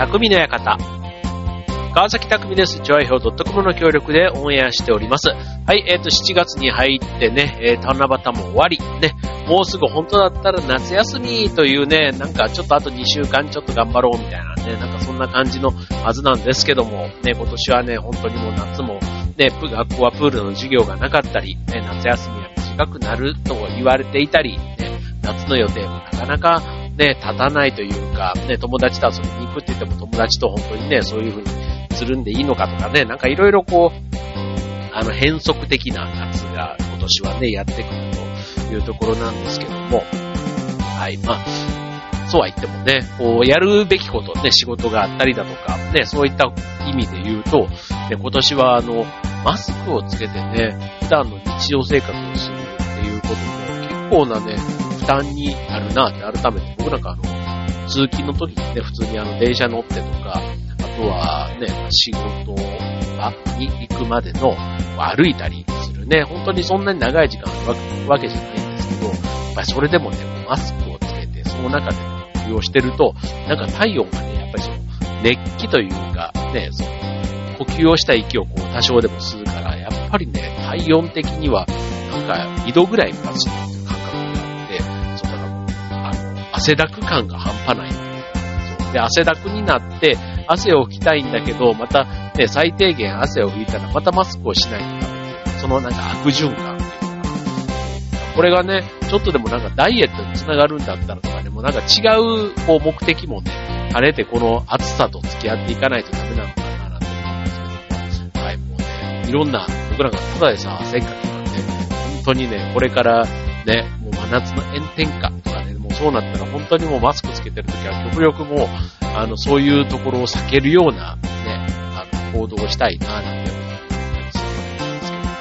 匠の館。川崎匠です。チョアヒョウ .com の協力でオンエアしております。はい、えっ、ー、と、7月に入ってね、えー、七夕も終わり、ね、もうすぐ本当だったら夏休みというね、なんかちょっとあと2週間ちょっと頑張ろうみたいなね、なんかそんな感じのはずなんですけども、ね、今年はね、本当にもう夏も、ね、学校はプールの授業がなかったり、ね、夏休みは短くなると言われていたり、ね、夏の予定もなかなかね、立たないというか、ね、友達と遊びに行くって言っても友達と本当にね、そういう風にするんでいいのかとかね、なんかいろいろこう、あの変則的な夏が今年はね、やってくるというところなんですけども、はい、まあ、そうは言ってもね、こう、やるべきことね、仕事があったりだとか、ね、そういった意味で言うと、ね、今年はあの、マスクをつけてね、普段の日常生活をするっていうことも結構なね、負担になるなって改めて。僕なんかあの、通勤の時にね、普通にあの、電車乗ってとか、あとはね、仕事場に行くまでの歩いたりするね、本当にそんなに長い時間あるわけじゃないんですけど、やっぱりそれでもね、マスクをつけて、その中で呼吸をしてると、なんか体温がね、やっぱりその熱気というか、ね、その呼吸をした息をこう多少でも吸うから、やっぱりね、体温的には、なんか2度ぐらいか汗だく感が半端ない。そう。で、汗だくになって、汗を拭きたいんだけど、また、ね、最低限汗を拭いたら、またマスクをしないとダメそのなんか悪循環っていうか。これがね、ちょっとでもなんかダイエットにつながるんだったらとかね、もうなんか違うこう目的もね、あれてこの暑さと付き合っていかないとダメなのかななんて思うんですけど、はい、もうね、いろんな、僕らがただでさ、汗っかきなんで、本当にね、これからね、もう真夏の炎天下とか、そうなったら本当にもうマスクつけてるときは極力もう、あの、そういうところを避けるような、ね、あの、行動をしたいな、なんて思ったりするわけなんですけども。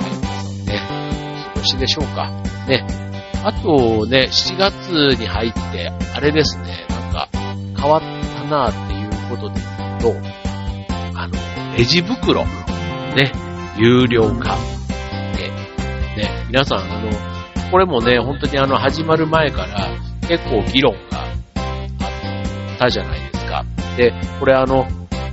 はい、皆さんね、お過ごしでしょうか。ね。あとね、7月に入って、あれですね、なんか、変わったなっていうことで言うと、あの、レジ袋、ね、有料化。ね、ね、皆さん、あの、これもね、本当にあの、始まる前から結構議論があったじゃないですか。で、これあの、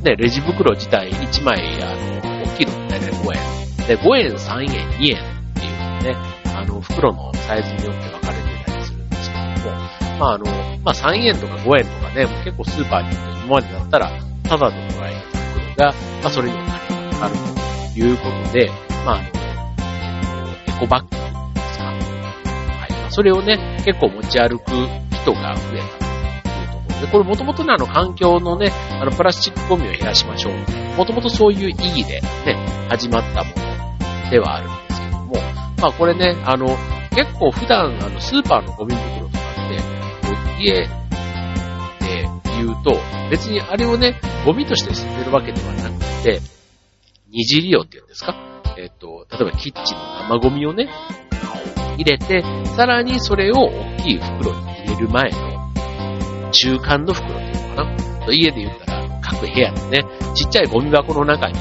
ね、レジ袋自体1枚、あの、大きいの大体5円。で、5円、3円、2円っていうね、あの、袋のサイズによって分かれてたりするんですけども、まああの、まあ3円とか5円とかね、結構スーパーに行って今までだったら、ただでもらえる袋が、まあそれにお金がかかるということで、まああの、エコバッグ。それをね、結構持ち歩く人が増えたというところ。で、これもともとね、あの、環境のね、あの、プラスチックゴミを減らしましょう。もともとそういう意義でね、始まったものではあるんですけども、まあこれね、あの、結構普段、あの、スーパーのゴミ袋とかって、こう家で言うと、別にあれをね、ゴミとして捨てるわけではなくて、二次利用っていうんですか？えっ、と、例えばキッチンの生ゴミをね、入れて、さらにそれを大きい袋に入れる前の中間の袋っていうのかな。家で言ったら、各部屋のね、ちっちゃいゴミ箱の中に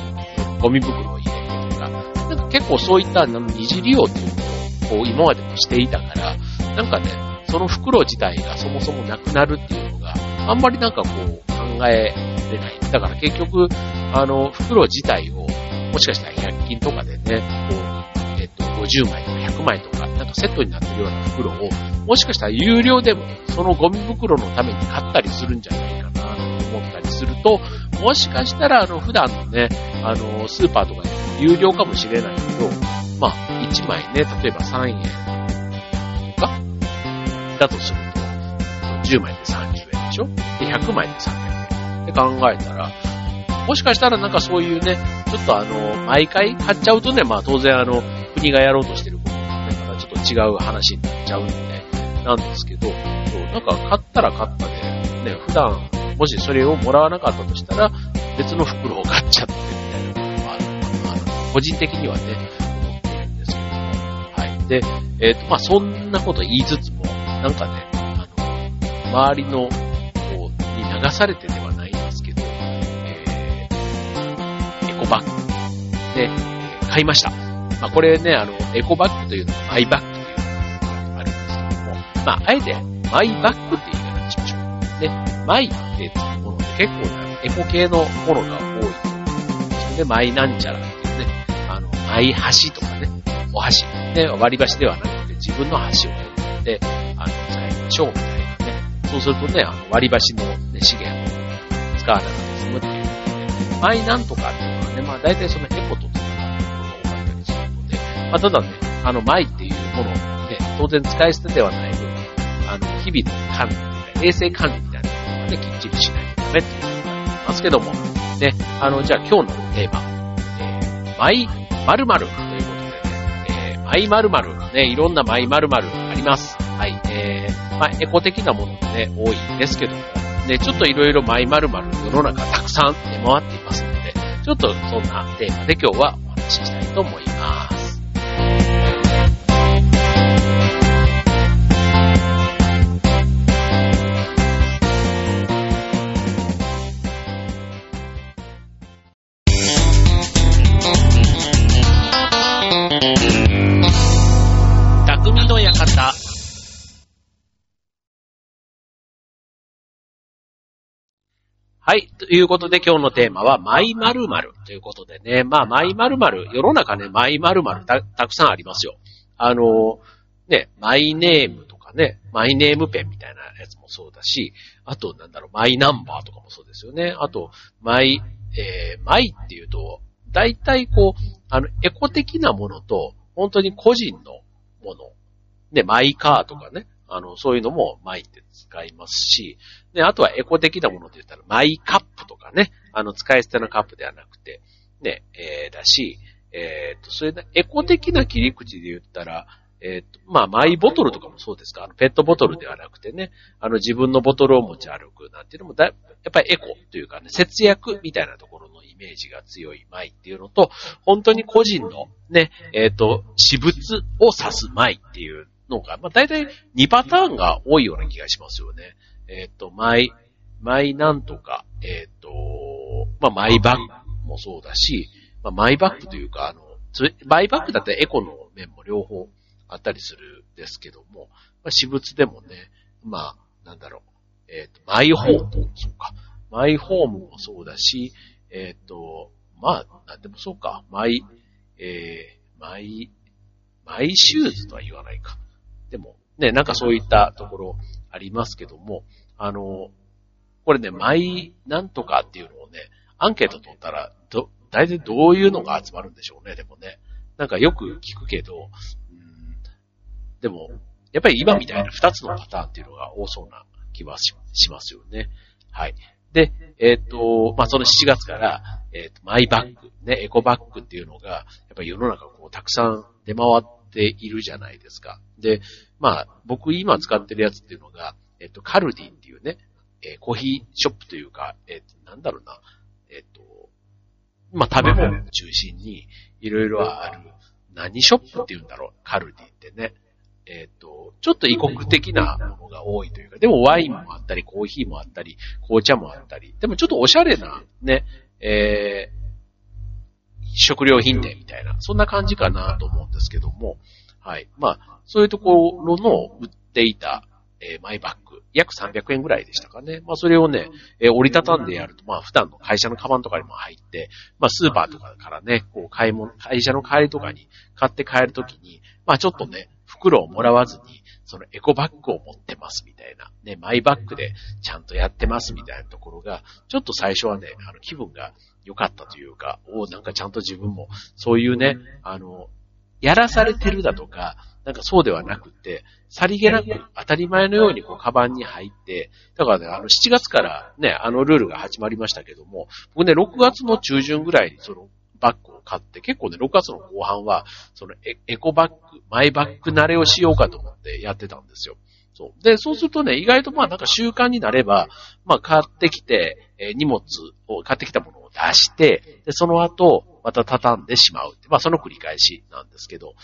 ゴミ袋を入れてとか、なんか結構そういった二次利用っていうのをこう今までもしていたから、なんかね、その袋自体がそもそもなくなるっていうのが、あんまりなんかこう考えれない。だから結局、あの、袋自体を、もしかしたら100均とかでね、こう、えっと、50枚とか100枚と、かセットになってるような袋を、もしかしたら有料でもそのゴミ袋のために買ったりするんじゃないかなと思ったりすると、もしかしたらあの普段のね、あのスーパーとかで有料かもしれないけど、まあ1枚ね、例えば3円とか？だとすると、10枚で30円でしょ？で、100枚で300円。って考えたら、もしかしたらなんかそういうね、ちょっとあの、毎回買っちゃうとね、まあ当然あの、国がやろうとしてる、ょっと違う話になっちゃうんで、なんですけど、そうなんか買ったら買ったで、ね、普段、もしそれをもらわなかったとしたら、別の袋を買っちゃってみたいなことがあるのかな、個人的にはね、思ってるんですけど。はい。で、えっ、ー、と、まあ、そんなこと言いつつも、なんかね、あの、周りの、こう、に流されてではないんですけど、えー、エコバッグで、買いました。まあ、これね、あの、エコバッグというのはマイバッグというのがあるんですけども、まあ、あえてマイバッグって言い方にしましょう。で、マイってつくもので結構ね、エコ系のものが多いと思うんで。マイなんちゃらっていうね、あの、マイ箸とかね、お箸。ね、割り箸ではなくて自分の箸を持って、あの、使いましょうみたいなね。そうするとね、あの割り箸の、ね、資源を使わなくて済むっていう、マイなんとかっていうのはね、まあ大体そのエコとまあただね、あの、マイっていうものをね、当然使い捨てではない分、あの、日々の管理、衛生管理みたいなものをね、きっちりしないとダメっていうことになりますけども、ね、あの、じゃあ今日のテーマ、えー、マイ〇〇ということでね、えー、マイ〇〇、ね、いろんなマイ〇〇あります。はい、えー、まあ、エコ的なものもね、多いんですけども、ね、ちょっといろいろマイ〇〇世の中たくさん出回っていますので、ちょっとそんなテーマで今日はお話ししたいと思います。はい。ということで今日のテーマは、マイ〇〇ということでね。まあ、マイ〇〇、世の中ね、マイ〇〇たたくさんありますよ。あの、ね、マイネームとかね、マイネームペンみたいなやつもそうだし、あと、なんだろう、マイナンバーとかもそうですよね。あと、マイ、えー、マイっていうと、大体こう、あの、エコ的なものと、本当に個人のもの。ね、マイカーとかね。あの、そういうのもマイって使いますし、で、あとはエコ的なもので言ったら、マイカップとかね、あの、使い捨てのカップではなくて、ね、えー、だし、えっ、と、それで、エコ的な切り口で言ったら、えっ、と、まあ、マイボトルとかもそうですかあの、ペットボトルではなくてね、あの、自分のボトルを持ち歩くなんていうのもだ、やっぱりエコというかね、節約みたいなところのイメージが強いマイっていうのと、本当に個人のね、えっ、と、私物を指すマイっていうのが、まあ、大体2パターンが多いような気がしますよね。えっ、ー、と、マイ、マイなんとか、えっ、ー、と、まあ、マイバッグもそうだし、まあ、マイバッグというか、あの、マイバッグだったらエコの面も両方あったりするんですけども、まあ、私物でもね、まあ、なんだろう、えっ、ー、と、マイホームそうか。マイホームもそうだし、えっ、ー、と、まあ、なんでもそうか。マイ、えー、マイ、マイシューズとは言わないか。でも、ね、なんかそういったところありますけども、あの、これね、マイなんとかっていうのをね、アンケート取ったら、ど、大体どういうのが集まるんでしょうね、でもね。なんかよく聞くけど、うん、でも、やっぱり今みたいな二つのパターンっていうのが多そうな気はしますよね。はい。で、えっ、ー、と、まあ、その7月から、えっ、ー、と、マイバッグ、ね、エコバッグっていうのが、やっぱり世の中こう、たくさん出回っているじゃないですか。で、まあ、僕今使ってるやつっていうのが、えっ、と、カルディっていうね、えコーヒーショップというか、えっ、と、なんだろうな、えっ、と、まあ、食べ物を中心に、いろいろある、何ショップって言うんだろう、カルディってね。えっ、と、ちょっと異国的なものが多いというか、でもワインもあったり、コーヒーもあったり、紅茶もあったり、でもちょっとおしゃれな、ね、えー、食料品店みたいな、そんな感じかなと思うんですけども、はい。まあ、そういうところの売っていた、えー、マイバッグ、約300円ぐらいでしたかね。まあ、それをね、えー、折りたたんでやると、まあ、普段の会社のカバンとかにも入って、まあ、スーパーとかからね、こう、買い物、会社の帰りとかに買って帰るときに、まあ、ちょっとね、袋をもらわずに、そのエコバッグを持ってますみたいな、ね、マイバッグでちゃんとやってますみたいなところが、ちょっと最初はね、あの、気分が良かったというか、おなんかちゃんと自分も、そういうね、あの、やらされてるだとか、なんかそうではなくて、さりげなく当たり前のようにこう、カバンに入って、だからね、あの、7月からね、あのルールが始まりましたけども、僕ね、6月の中旬ぐらいにそのバッグを買って、結構ね、6月の後半は、そのエエコバッグ、マイバッグ慣れをしようかと思ってやってたんですよ。そう。で、そうするとね、意外とまあなんか習慣になれば、まあ買ってきて、え、荷物を、買ってきたものを出して、で、その後、また畳んでしまう。まあその繰り返しなんですけど、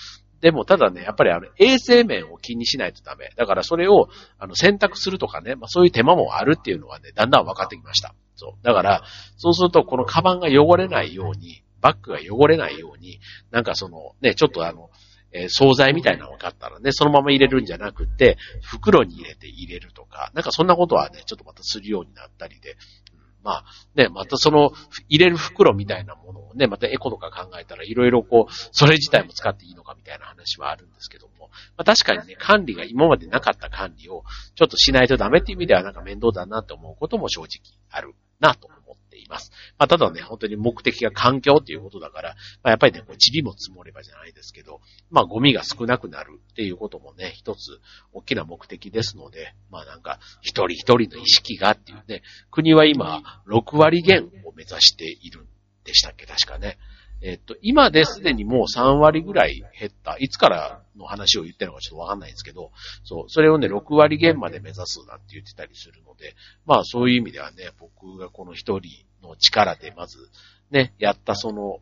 でも、ただね、やっぱりあの、衛生面を気にしないとダメ。だからそれを、あの、選択するとかね、まあそういう手間もあるっていうのはね、だんだん分かってきました。そう。だから、そうすると、このカバンが汚れないように、バッグが汚れないように、なんかその、ね、ちょっとあの、えー、惣菜みたいなのが買ったらね、そのまま入れるんじゃなくて、袋に入れて入れるとか、なんかそんなことはね、ちょっとまたするようになったりで、うんまあ、ね、またその、入れる袋みたいなものをね、またエコとか考えたらいろいろこう、それ自体も使っていいのかみたいな話はあるんですけども、まあ確かにね、管理が今までなかった管理をちょっとしないとダメっていう意味ではなんか面倒だなって思うことも正直あるなとています。まあただね、本当に目的が環境っていうことだから、まあやっぱりね、こう、塵も積もればじゃないですけど、まあゴミが少なくなるっていうこともね、一つ大きな目的ですので、まあなんか、一人一人の意識がっていうね、国は今、6割減を目指しているんでしたっけ、確かね。えっと、今ですでにもう3割ぐらい減った。いつからの話を言ってるのかちょっとわかんないんですけど、そう、それをね、6割減まで目指すなんて言ってたりするので、まあそういう意味ではね、僕がこの一人の力でまずね、やったその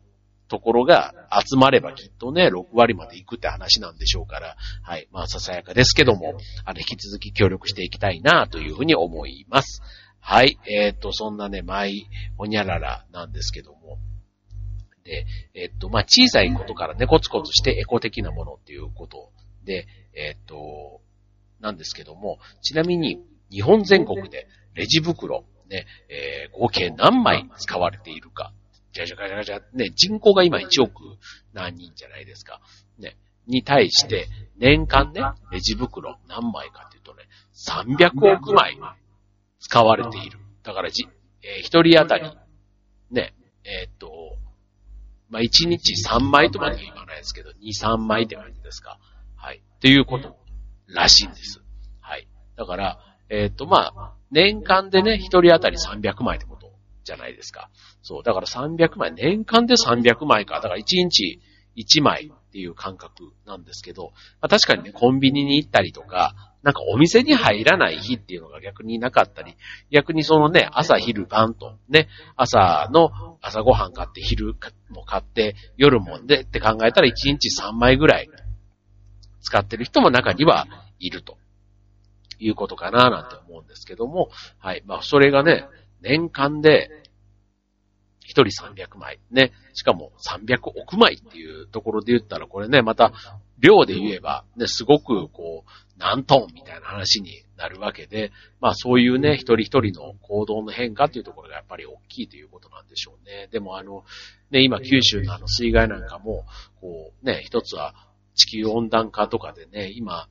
ところが集まればきっとね、6割まで行くって話なんでしょうから、はい。まあ、ささやかですけども、あの、引き続き協力していきたいなというふうに思います。はい。えっ、ー、と、そんなね、マイ、ほにゃららなんですけども。で、えっ、と、まあ、小さいことからね、コツコツしてエコ的なものっていうことで、えっ、と、なんですけども、ちなみに、日本全国でレジ袋、ね、えー、合計何枚使われているか。じゃじゃじゃじゃ、ね、人口が今1億何人じゃないですか。ね、に対して、年間ね、レジ袋何枚かっていうとね、300億枚使われている。だからじ、えー、一人当たり、ね、えー、っと、まあ、1日3枚とまでは言わないですけど、2、3枚って感じですか。はい。っていうことらしいんです。はい。だから、えー、っと、まあ、年間でね、一人当たり300枚ってことじゃないですか。そう。だから300枚、年間で300枚か。だから1日1枚っていう感覚なんですけど、まあ、確かにね、コンビニに行ったりとか、なんかお店に入らない日っていうのが逆になかったり、逆にそのね、朝昼晩と、ね、朝の朝ごはん買って昼も買って、夜もでって考えたら1日3枚ぐらい使ってる人も中にはいるということかななんて思うんですけども、はい。まあそれがね、年間で一人300枚。ね。しかも300億枚っていうところで言ったら、これね、また、量で言えば、ね、すごく、こう、何トンみたいな話になるわけで、まあそういうね、一人一人の行動の変化っていうところがやっぱり大きいということなんでしょうね。でもあの、ね、今九州のあの水害なんかも、こう、ね、一つは地球温暖化とかでね、今、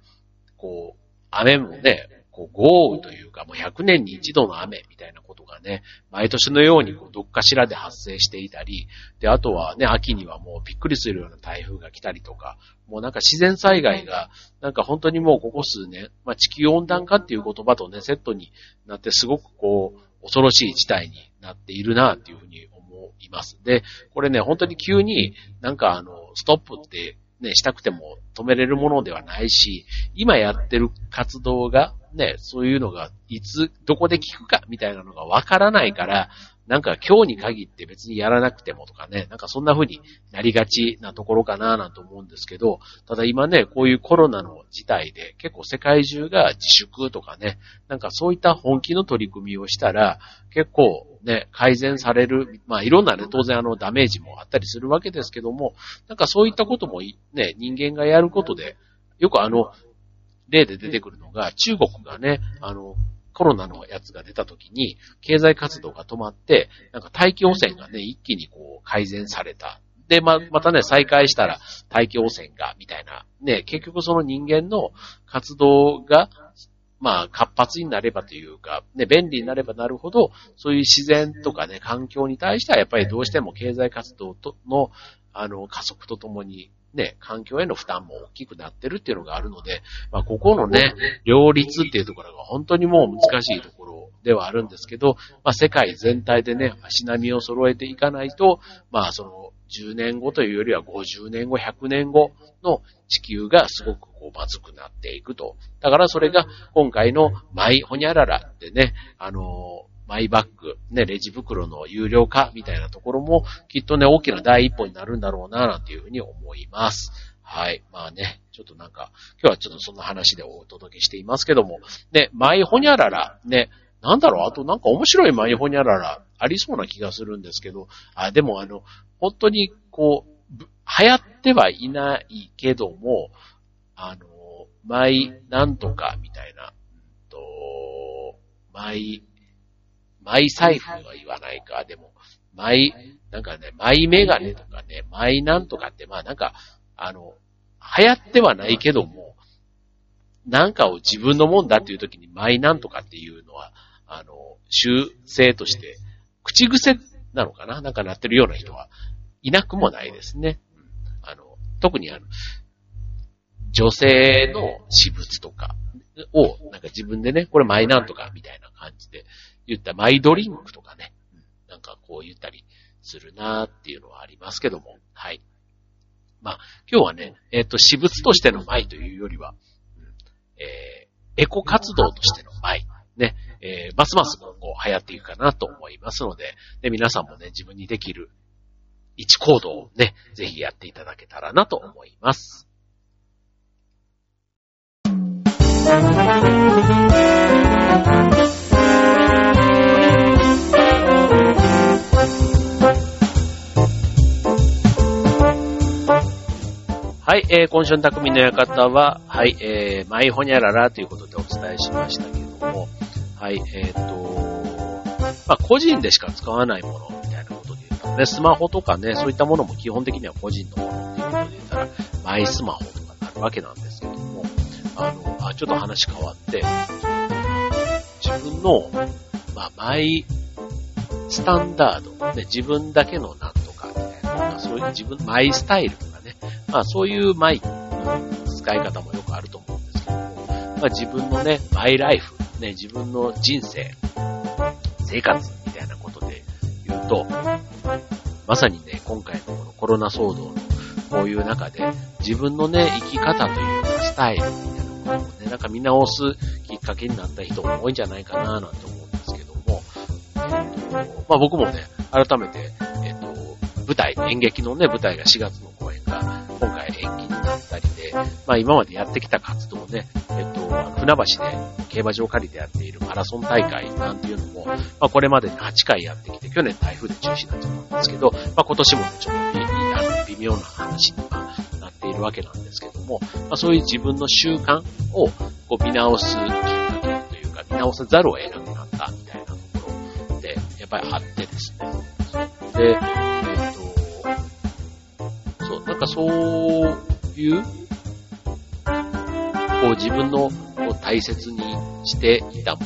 こう、雨もね、こう豪雨というか、もう100年に一度の雨みたいなことがね、毎年のようにこうどっかしらで発生していたり、で、あとはね、秋にはもうびっくりするような台風が来たりとか、もうなんか自然災害が、なんか本当にもうここ数年、まあ地球温暖化っていう言葉とね、セットになってすごくこう、恐ろしい事態になっているなっていうふうに思います。で、これね、本当に急になんかあの、ストップってね、したくても止めれるものではないし、今やってる活動が、ね、そういうのが、いつ、どこで聞くか、みたいなのがわからないから、なんか今日に限って別にやらなくてもとかね、なんかそんな風になりがちなところかななんて思うんですけど、ただ今ね、こういうコロナの事態で結構世界中が自粛とかね、なんかそういった本気の取り組みをしたら、結構ね、改善される、まあいろんなね、当然あのダメージもあったりするわけですけども、なんかそういったこともね、人間がやることで、よくあの、例で出てくるのが、中国がね、あの、コロナのやつが出た時に、経済活動が止まって、なんか大気汚染がね、一気にこう改善された。で、ま、またね、再開したら大気汚染が、みたいな。ね、結局その人間の活動が、まあ、活発になればというか、ね、便利になればなるほど、そういう自然とかね、環境に対してはやっぱりどうしても経済活動との、あの、加速とともに、ね、環境への負担も大きくなってるっていうのがあるので、まあ、ここのね、両立っていうところが本当にもう難しいところではあるんですけど、まあ、世界全体でね、足並みを揃えていかないと、まあ、その、10年後というよりは50年後、100年後の地球がすごくこうまずくなっていくと。だからそれが今回のマイホニャララでね、あのマイバッグ、ね、レジ袋の有料化みたいなところも、きっとね、大きな第一歩になるんだろうな、なんていうふうに思います。はい。まあね、ちょっとなんか、今日はちょっとそんな話でお届けしていますけども、ね、マイホニャララ、ね、なんだろう、あとなんか面白いマイホニャララ、ありそうな気がするんですけど、あ、でもあの、本当にこう、流行ってはいないけども、あの、マイなんとかみたいな、と、マイマイ財布は言わないか、でも、マイ、なんかね、マイメガネとかね、マイなんとかって、まあなんか、あの、流行ってはないけども、なんかを自分のもんだっていう時にマイなんとかっていうのは、あの、習性として、口癖なのかな？なんかなってるような人はいなくもないですね。あの、特にあの、女性の私物とかを、なんか自分でね、これマイなんとかみたいな感じで言ったマイドリンクとかね、なんかこう言ったりするなーっていうのはありますけども、はい。まあ、今日はね、えっ、ー、と、私物としてのマイというよりは、うん、えー、エコ活動としてのマイ、ね、えー、ますます今後流行っていくかなと思いますので、で、皆さんもね、自分にできる一行動をね、ぜひやっていただけたらなと思います。はい、えー、今週の匠の館は、はい、えー、マイホニャララということでお伝えしましたけども、はい、えっ、ー、と、まあ、個人でしか使わないものみたいなことで言ったらね、スマホとかね、そういったものも基本的には個人のものっていうことで言ったら、マイスマホとかになるわけなんですけども、あの、あ、ちょっと話変わって、自分の、まあ、マイスタンダード、ね、自分だけのなんとかみたいな、まあ、そういう自分、マイスタイル、まあ、そういうマイクの使い方もよくあると思うんですけども、まあ、自分のね、マイライフ、ね、自分の人生、生活みたいなことで言うと、まさにね、今回のこのコロナ騒動のこういう中で、自分のね、生き方というか、スタイルみたいなものをね、なんか見直すきっかけになった人も多いんじゃないかな、なんて思うんですけども、えっと、まあ僕もね、改めて、えっと、舞台、演劇のね、舞台が4月の延期になったりで、まあ今までやってきた活動ね、えっと、船橋で競馬場借りてやっているマラソン大会なんていうのも、まあこれまでに8回やってきて、去年台風で中止になっちゃったんですけど、まあ今年も、ちょっと微妙な話にはなっているわけなんですけども、まあそういう自分の習慣をこう見直すきっかけというか、見直さざるを得なくなったみたいなところで、やっぱりあってですね。で、そう、いう、こう自分のこう大切にしていたも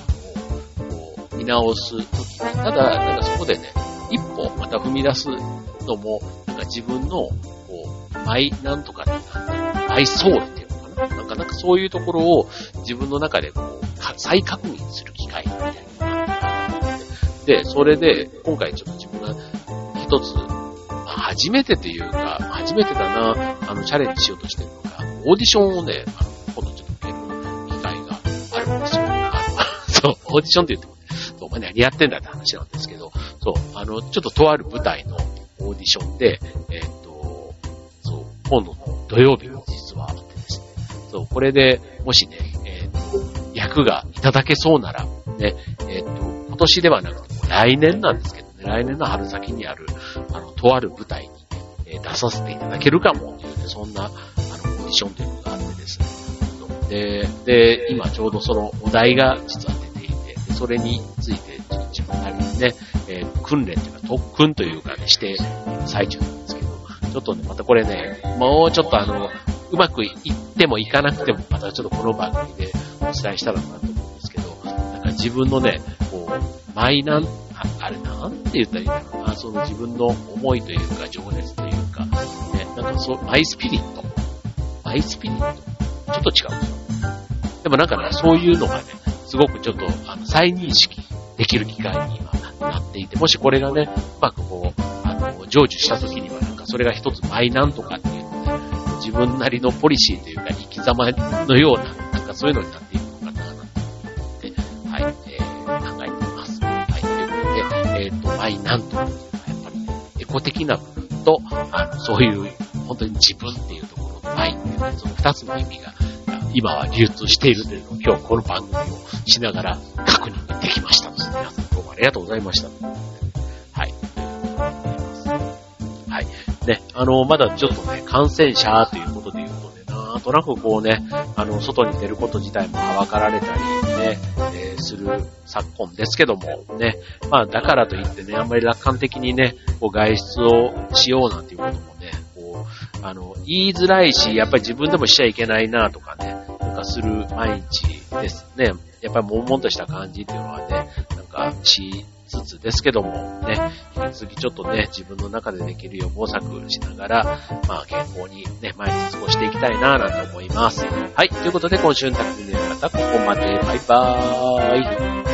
のをこう見直すときに、ただ、なんかそこでね、一歩また踏み出すのも、なんか自分の、こう、マイなんとかってなんマイソウルっていうのかななんかなんかそういうところを自分の中でこう、再確認する機会みたいな。で、それで、今回ちょっと、初めてというか、初めてだな、あの、チャレンジしようとしてるのが、オーディションをね、あの、今度ちょっと受ける機会があるんですよ。あの、そう、オーディションって言っても、そう、お前何やってんだって話なんですけど、そう、あの、ちょっととある舞台のオーディションで、えっ、と、そう、今度の土曜日も実はあってですね、そう、これで、もしね、えっ、と、役がいただけそうなら、ね、えっ、と、今年ではなくて、来年なんですけど、来年の春先にある、あの、とある舞台に、え出させていただけるかも、というね、そんな、あの、オーディションというのがあってですね、で、で、今ちょうどそのお題が実は出ていて、それについて自分なりにね、えー、訓練というか特訓というかね、している最中なんですけど、ちょっとね、またこれね、もうちょっとあの、うまくいってもいかなくても、またちょっとこの番組でお伝えしたらなと思うんですけど、なんか自分のね、こう、マイナン、あれなんて言ったらいいんだろうな、その自分の思いというか、情熱というか、ね、なんかそう、マイスピリット。マイスピリット。ちょっと違うんですよ。でもなんかね、そういうのがね、すごくちょっと、あの、再認識できる機会にはなっていて、もしこれがね、うまくこう、あの、成就した時にはなんかそれが一つマイなんとかっていうので、自分なりのポリシーというか生き様のような、なんかそういうのになっていくで、えっ、ー、と、マイなんというのはやっぱり、エコ的な部分と、あの、そういう、本当に自分っていうところのマイっていうね、その二つの意味が、今は流通しているというのを今日この番組をしながら確認できました皆さんどうもありがとうございました。はい。はい。ね、あの、まだちょっとね、感染者ということで言うとね、なーっとなくこうね、あの、外に出ること自体もはばかられたりね、えー、する昨今ですけども、ね、まあだからといってね、あんまり楽観的にね、こう外出をしようなんていうこともね、こう、あの、言いづらいし、やっぱり自分でもしちゃいけないなとかね、なんかする毎日ですね。やっぱり悶々とした感じっていうのはね、なんかしつつですけども、ね、引き続きちょっとね、自分の中でできるよう模索しながら、まあ健康にね、毎日過ごしていきたいななんて思います。はい、ということで今週の匠の方、ここまで。バイバーイ。